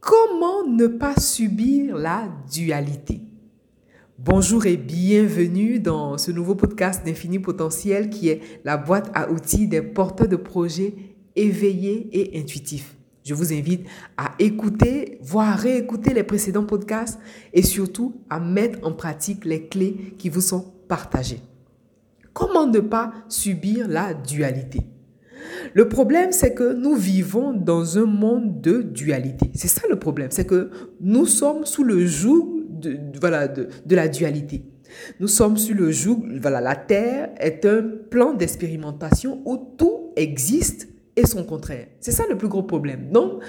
Comment ne pas subir la dualité? Bonjour et bienvenue dans ce nouveau podcast d'Infini Potentiel qui est la boîte à outils des porteurs de projets éveillés et intuitifs. Je vous invite à écouter, voire réécouter les précédents podcasts et surtout à mettre en pratique les clés qui vous sont partagées. Comment ne pas subir la dualité? Le problème, c'est que nous vivons dans un monde de dualité. C'est ça le problème, c'est que nous sommes sous le joug de, voilà, de, la dualité. Nous sommes sous le joug, voilà, la Terre est un plan d'expérimentation où tout existe et son contraire. C'est ça le plus gros problème. Donc,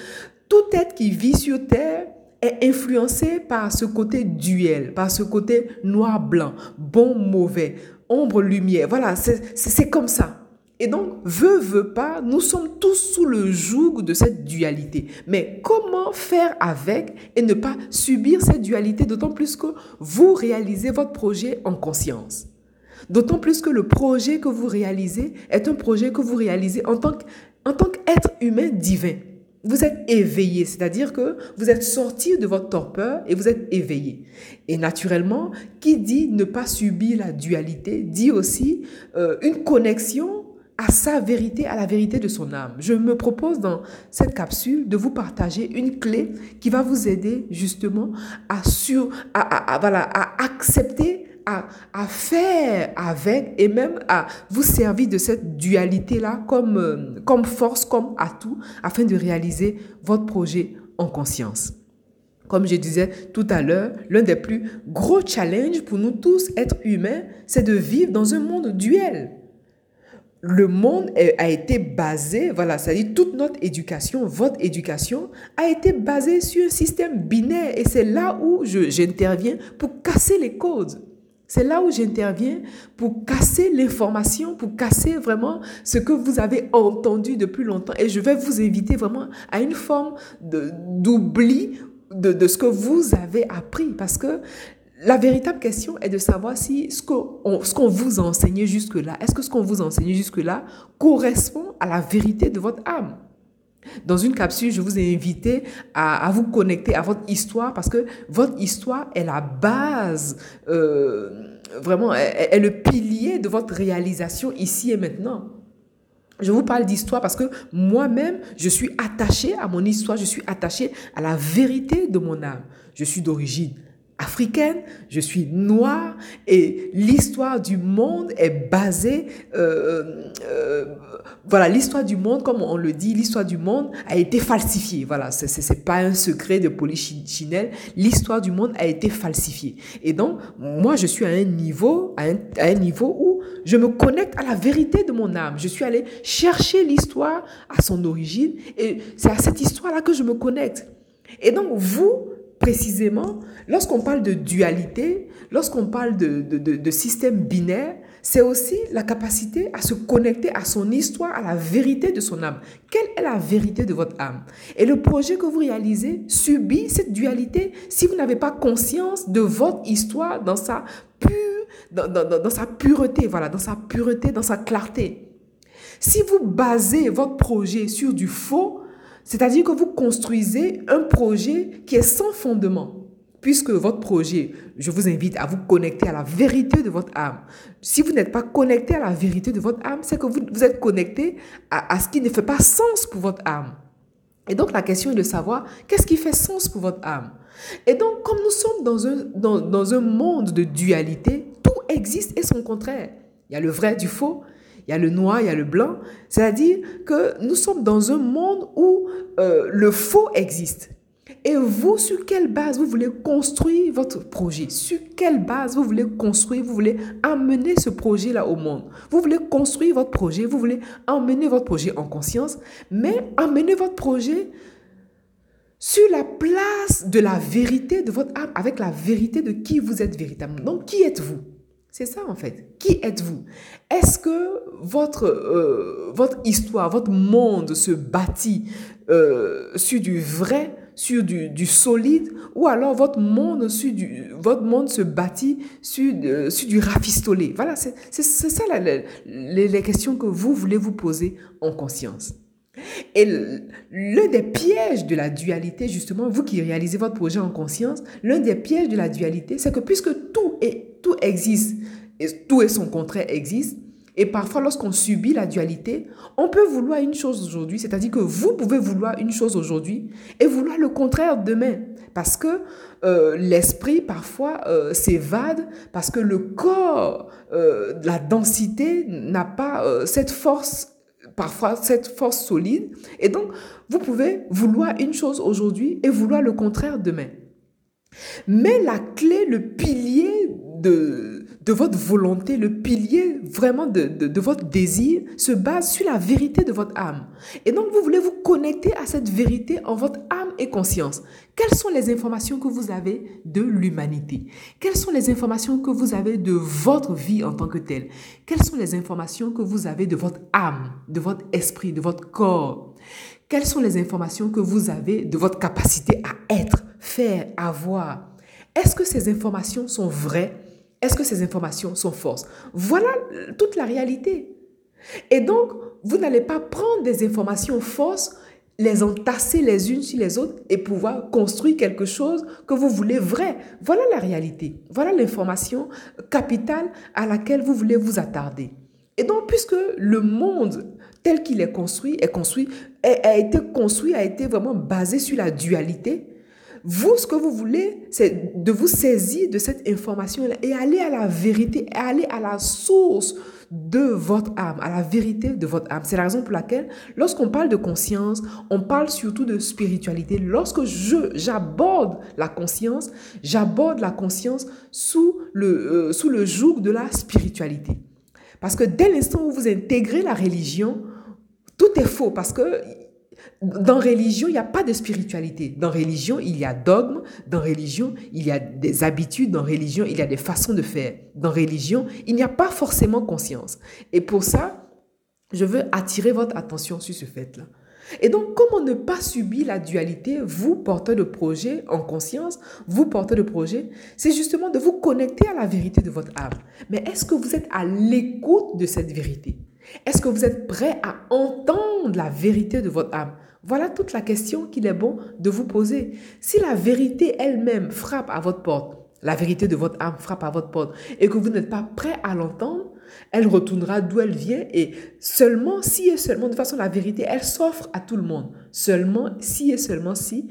tout être qui vit sur Terre est influencé par ce côté duel, par ce côté noir-blanc, bon-mauvais, ombre-lumière. Voilà, c'est comme ça. Et donc, veut, veut pas, nous sommes tous sous le joug de cette dualité. Mais comment faire avec et ne pas subir cette dualité, d'autant plus que vous réalisez votre projet en conscience? D'autant plus que le projet que vous réalisez est un projet que vous réalisez en tant qu'être humain divin. Vous êtes éveillé, c'est-à-dire que vous êtes sorti de votre torpeur et vous êtes éveillé. Et naturellement, qui dit ne pas subir la dualité dit aussi euh, une connexion à sa vérité, à la vérité de son âme. Je me propose dans cette capsule de vous partager une clé qui va vous aider justement à, sur, à, voilà, à accepter, à, à, faire avec et même à vous servir de cette dualité-là comme, euh, comme force, comme atout, afin de réaliser votre projet en conscience. Comme je disais tout à l'heure, l'un des plus gros challenges pour nous tous, êtres humains, c'est de vivre dans un monde duel le monde a été basé, voilà, c'est-à-dire toute notre éducation, votre éducation a été basée sur un système binaire et c'est là où j'interviens pour casser les codes. C'est là où j'interviens pour casser l'information, pour casser vraiment ce que vous avez entendu depuis longtemps. Et je vais vous inviter vraiment à une forme d'oubli de, de, ce que vous avez appris. Parce que la véritable question est de savoir si ce qu'on vous a enseigné jusque-là, est-ce que ce qu'on vous a enseigné jusque-là correspond à la vérité de votre âme? Dans une capsule, je vous ai invité à, vous connecter à votre histoire parce que votre histoire est la base, euh, vraiment, est, le pilier de votre réalisation ici et maintenant. Je vous parle d'histoire parce que moi-même, je suis attaché à mon histoire, je suis attaché à la vérité de mon âme. Je suis d'origine africaine, je suis noire et l'histoire du monde est basée, euh, euh, voilà, l'histoire du monde, comme on le dit, l'histoire du monde a été falsifiée. Voilà, ce n'est pas un secret de Polichinelle, l'histoire du monde a été falsifiée. Et donc, moi, je suis à un niveau, à un, niveau où je me connecte à la vérité de mon âme. Je suis allé chercher l'histoire à son origine et c'est à cette histoire-là que je me connecte. Et donc, vous, précisément, lorsqu'on parle de dualité, lorsqu'on parle de, de, système binaire, c'est aussi la capacité à se connecter à son histoire, à la vérité de son âme. Quelle est la vérité de votre âme? Et le projet que vous réalisez subit cette dualité si vous n'avez pas conscience de votre histoire dans sa pure, dans, dans sa pureté, voilà, dans sa pureté, dans sa clarté. Si vous basez votre projet sur du faux, c'est-à-dire que vous construisez un projet qui est sans fondement. Puisque votre projet, je vous invite à vous connecter à la vérité de votre âme. Si vous n'êtes pas connecté à la vérité de votre âme, c'est que vous, êtes connecté à, ce qui ne fait pas sens pour votre âme. Et donc la question est de savoir qu'est-ce qui fait sens pour votre âme? Et donc comme nous sommes dans un, dans un monde de dualité, tout existe et son contraire. Il y a le vrai du faux, il y a le noir, il y a le blanc. C'est-à-dire que nous sommes dans un monde où euh, le faux existe. Et vous, sur quelle base vous voulez construire votre projet? Sur quelle base vous voulez construire, vous voulez amener ce projet-là au monde Vous voulez construire votre projet, vous voulez emmener votre projet en conscience, mais amener votre projet sur la place de la vérité de votre âme, avec la vérité de qui vous êtes véritablement. Donc, qui êtes-vous? C'est ça en fait. Qui êtes-vous? Est-ce que votre, euh, votre histoire, votre monde se bâtit euh, sur du vrai, sur du, du, solide, ou alors votre monde, sur du, votre monde se bâtit sur, euh, sur du rafistolé? Voilà, c'est ça les, les questions que vous voulez vous poser en conscience. Et l'un des pièges de la dualité, justement, vous qui réalisez votre projet en conscience, l'un des pièges de la dualité, c'est que puisque tout, est, tout existe, et tout et son contraire existe, et parfois lorsqu'on subit la dualité, on peut vouloir une chose aujourd'hui, c'est-à-dire que vous pouvez vouloir une chose aujourd'hui et vouloir le contraire demain. Parce que euh, l'esprit parfois euh, s'évade, parce que le corps, euh, la densité n'a pas cette force parfois cette force solide. Et donc, vous pouvez vouloir une chose aujourd'hui et vouloir le contraire demain. Mais la clé, le pilier de, de votre volonté, le pilier vraiment de, de, votre désir se base sur la vérité de votre âme. Et donc, vous voulez vous connecter à cette vérité en votre âme et conscience. Quelles sont les informations que vous avez de l'humanité? Quelles sont les informations que vous avez de votre vie en tant que telle? Quelles sont les informations que vous avez de votre âme, de votre esprit, de votre corps? Quelles sont les informations que vous avez de votre capacité à être, faire, avoir? Est-ce que ces informations sont vraies? Est-ce que ces informations sont fausses? Voilà toute la réalité. Et donc, vous n'allez pas prendre des informations fausses, les entasser les unes sur les autres et pouvoir construire quelque chose que vous voulez vrai. Voilà la réalité. Voilà l'information capitale à laquelle vous voulez vous attarder. Et donc, puisque le monde tel qu'il est construit, est construit, a été construit, a été vraiment basé sur la dualité, vous, ce que vous voulez, c'est de vous saisir de cette information et aller à la vérité, aller à la source de votre âme, à la vérité de votre âme. C'est la raison pour laquelle, lorsqu'on parle de conscience, on parle surtout de spiritualité. Lorsque je j'aborde la conscience, j'aborde la conscience sous le, euh, sous le joug de la spiritualité. Parce que dès l'instant où vous intégrez la religion, tout est faux parce que dans religion, il n'y a pas de spiritualité. Dans religion, il y a dogme. Dans religion, il y a des habitudes. Dans religion, il y a des façons de faire. Dans religion, il n'y a pas forcément conscience. Et pour ça, je veux attirer votre attention sur ce fait-là. Et donc, comment ne pas subir la dualité, vous, porteur de projet en conscience, vous, porteur de projet, c'est justement de vous connecter à la vérité de votre âme. Mais est-ce que vous êtes à l'écoute de cette vérité? Est-ce que vous êtes prêt à entendre la vérité de votre âme voilà toute la question qu'il est bon de vous poser. Si la vérité elle-même frappe à votre porte, la vérité de votre âme frappe à votre porte, et que vous n'êtes pas prêt à l'entendre, elle retournera d'où elle vient et seulement si et seulement, de façon la vérité, elle s'offre à tout le monde. Seulement si et seulement si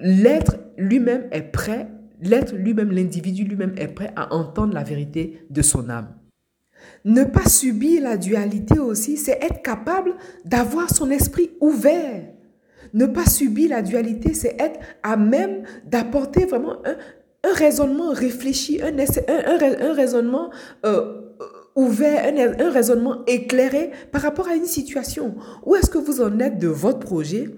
l'être lui-même est prêt, l'être lui-même, l'individu lui-même est prêt à entendre la vérité de son âme. Ne pas subir la dualité aussi, c'est être capable d'avoir son esprit ouvert. Ne pas subir la dualité, c'est être à même d'apporter vraiment un, raisonnement réfléchi, un, un, raisonnement euh, ouvert, un, raisonnement éclairé par rapport à une situation. Où est-ce que vous en êtes de votre projet?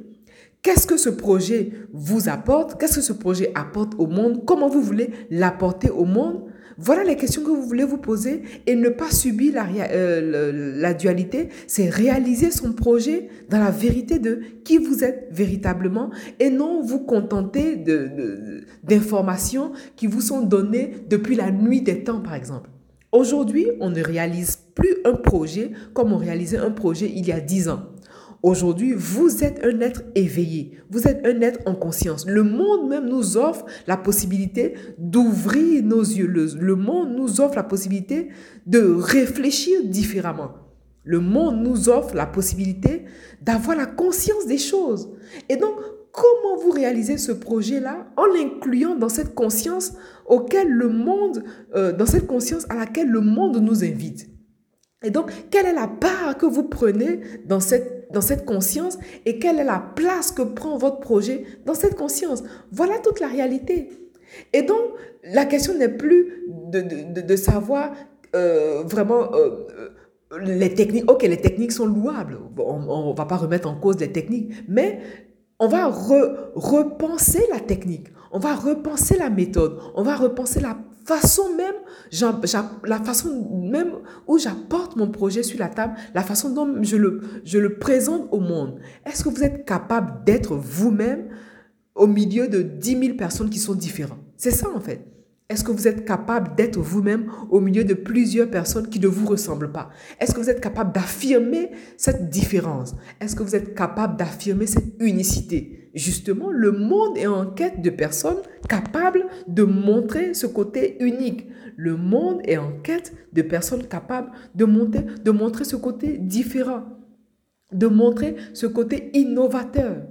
Qu'est-ce que ce projet vous apporte? Qu'est-ce que ce projet apporte au monde? Comment vous voulez l'apporter au monde? Voilà les questions que vous voulez vous poser et ne pas subir la, euh, la dualité, c'est réaliser son projet dans la vérité de qui vous êtes véritablement et non vous contenter d'informations de, qui vous sont données depuis la nuit des temps, par exemple. Aujourd'hui, on ne réalise plus un projet comme on réalisait un projet il y a dix ans. Aujourd'hui, vous êtes un être éveillé, vous êtes un être en conscience. Le monde même nous offre la possibilité d'ouvrir nos yeux. Le, monde nous offre la possibilité de réfléchir différemment. Le monde nous offre la possibilité d'avoir la conscience des choses. Et donc, comment vous réalisez ce projet-là en l'incluant dans cette conscience auquel le monde, euh, dans cette conscience à laquelle le monde nous invite? Et donc, quelle est la part que vous prenez dans cette, dans cette conscience et quelle est la place que prend votre projet dans cette conscience Voilà toute la réalité. Et donc, la question n'est plus de, de, de, savoir euh, vraiment euh, euh, les techniques. Ok, les techniques sont louables. On ne va pas remettre en cause les techniques, mais on va repenser la technique. On va repenser la méthode. On va repenser la la façon même où j'apporte mon projet sur la table, la façon dont je le, je le présente au monde. Est-ce que vous êtes capable d'être vous-même au milieu de 10 000 personnes qui sont différentes? C'est ça en fait. Est-ce que vous êtes capable d'être vous-même au milieu de plusieurs personnes qui ne vous ressemblent pas? Est-ce que vous êtes capable d'affirmer cette différence? Est-ce que vous êtes capable d'affirmer cette unicité? Justement, le monde est en quête de personnes capables de montrer ce côté unique. Le monde est en quête de personnes capables de, de montrer ce côté différent, de montrer ce côté innovateur.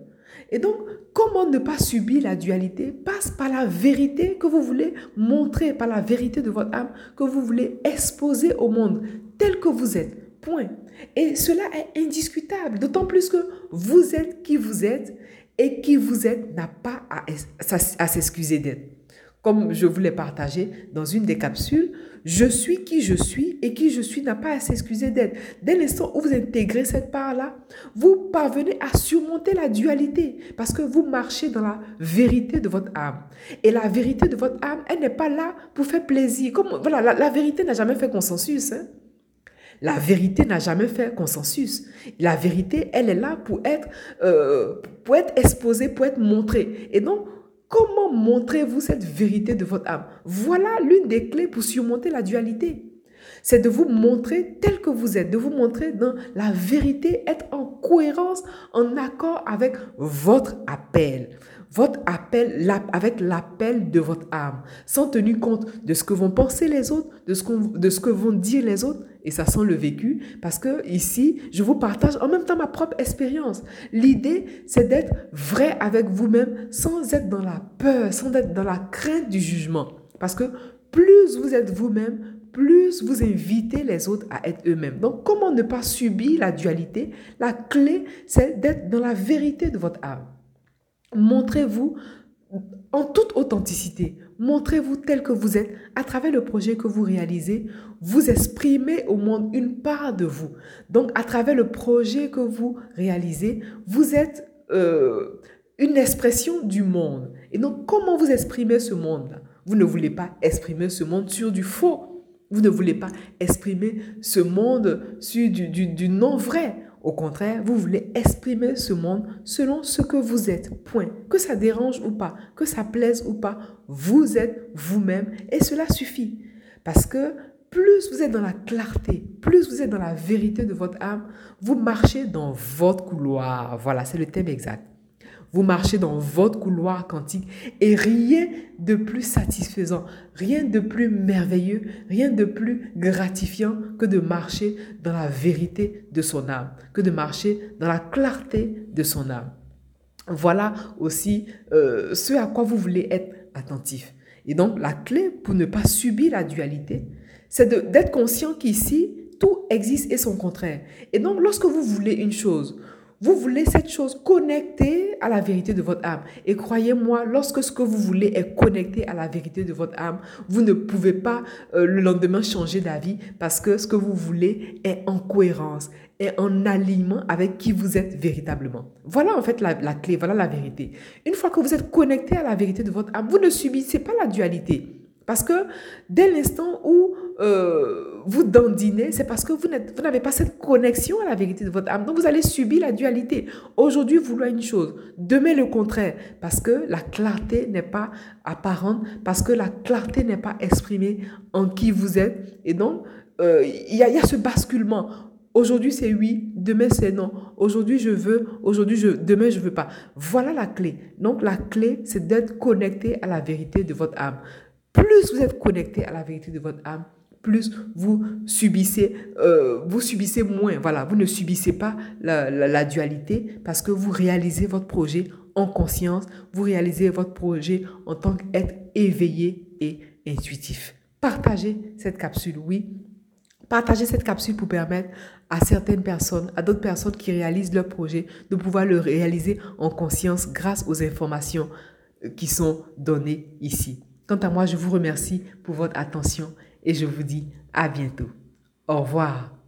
Et donc, comment ne pas subir la dualité? Passe par la vérité que vous voulez montrer, par la vérité de votre âme que vous voulez exposer au monde tel que vous êtes. Point. Et cela est indiscutable, d'autant plus que vous êtes qui vous êtes et qui vous êtes n'a pas à, s'excuser d'être. Comme je vous l'ai partagé dans une des capsules, je suis qui je suis et qui je suis n'a pas à s'excuser d'être. Dès l'instant où vous intégrez cette part-là, vous parvenez à surmonter la dualité parce que vous marchez dans la vérité de votre âme. Et la vérité de votre âme, elle n'est pas là pour faire plaisir. Comme, voilà, la, vérité n'a jamais fait consensus. Hein. La vérité n'a jamais fait consensus. La vérité, elle est là pour être, euh, pour être exposée, pour être montrée. Et donc, Comment montrez-vous cette vérité de votre âme? Voilà l'une des clés pour surmonter la dualité. C'est de vous montrer tel que vous êtes, de vous montrer dans la vérité, être en cohérence, en accord avec votre appel votre appel avec l'appel de votre âme, sans tenir compte de ce que vont penser les autres, de ce, de ce que vont dire les autres. Et ça sent le vécu, parce que ici, je vous partage en même temps ma propre expérience. L'idée, c'est d'être vrai avec vous-même, sans être dans la peur, sans être dans la crainte du jugement. Parce que plus vous êtes vous-même, plus vous invitez les autres à être eux-mêmes. Donc, comment ne pas subir la dualité? La clé, c'est d'être dans la vérité de votre âme. Montrez-vous en toute authenticité. Montrez-vous tel que vous êtes à travers le projet que vous réalisez. Vous exprimez au monde une part de vous. Donc, à travers le projet que vous réalisez, vous êtes euh, une expression du monde. Et donc, comment vous exprimez ce monde-là? Vous ne voulez pas exprimer ce monde sur du faux. Vous ne voulez pas exprimer ce monde sur du, non vrai. Au contraire, vous voulez exprimer ce monde selon ce que vous êtes. Point. Que ça dérange ou pas, que ça plaise ou pas, vous êtes vous-même et cela suffit. Parce que plus vous êtes dans la clarté, plus vous êtes dans la vérité de votre âme, vous marchez dans votre couloir. Voilà, c'est le thème exact. Vous marchez dans votre couloir quantique et rien de plus satisfaisant, rien de plus merveilleux, rien de plus gratifiant que de marcher dans la vérité de son âme, que de marcher dans la clarté de son âme. Voilà aussi euh, ce à quoi vous voulez être attentif. Et donc la clé pour ne pas subir la dualité, c'est d'être conscient qu'ici, tout existe et son contraire. Et donc lorsque vous voulez une chose, vous voulez cette chose connectée à la vérité de votre âme. Et croyez-moi, lorsque ce que vous voulez est connecté à la vérité de votre âme, vous ne pouvez pas euh, le lendemain changer d'avis parce que ce que vous voulez est en cohérence, est en alignement avec qui vous êtes véritablement. Voilà en fait la, la clé, voilà la vérité. Une fois que vous êtes connecté à la vérité de votre âme, vous ne subissez pas la dualité. Parce que dès l'instant où euh, vous dandinez, c'est parce que vous n'avez pas cette connexion à la vérité de votre âme. Donc vous allez subir la dualité. Aujourd'hui, voulez une chose, demain le contraire, parce que la clarté n'est pas apparente, parce que la clarté n'est pas exprimée en qui vous êtes. Et donc, euh, il y, y a ce basculement. Aujourd'hui c'est oui, demain c'est non. Aujourd'hui je veux, aujourd'hui je, demain je veux pas. Voilà la clé. Donc la clé c'est d'être connecté à la vérité de votre âme. Plus vous êtes connecté à la vérité de votre âme, plus vous subissez, euh, vous subissez moins. Voilà, vous ne subissez pas la, la, dualité parce que vous réalisez votre projet en conscience, vous réalisez votre projet en tant qu'être éveillé et intuitif. Partagez cette capsule, oui. Partagez cette capsule pour permettre à certaines personnes, à d'autres personnes qui réalisent leur projet, de pouvoir le réaliser en conscience grâce aux informations qui sont données ici. Quant à moi, je vous remercie pour votre attention et je vous dis à bientôt. Au revoir.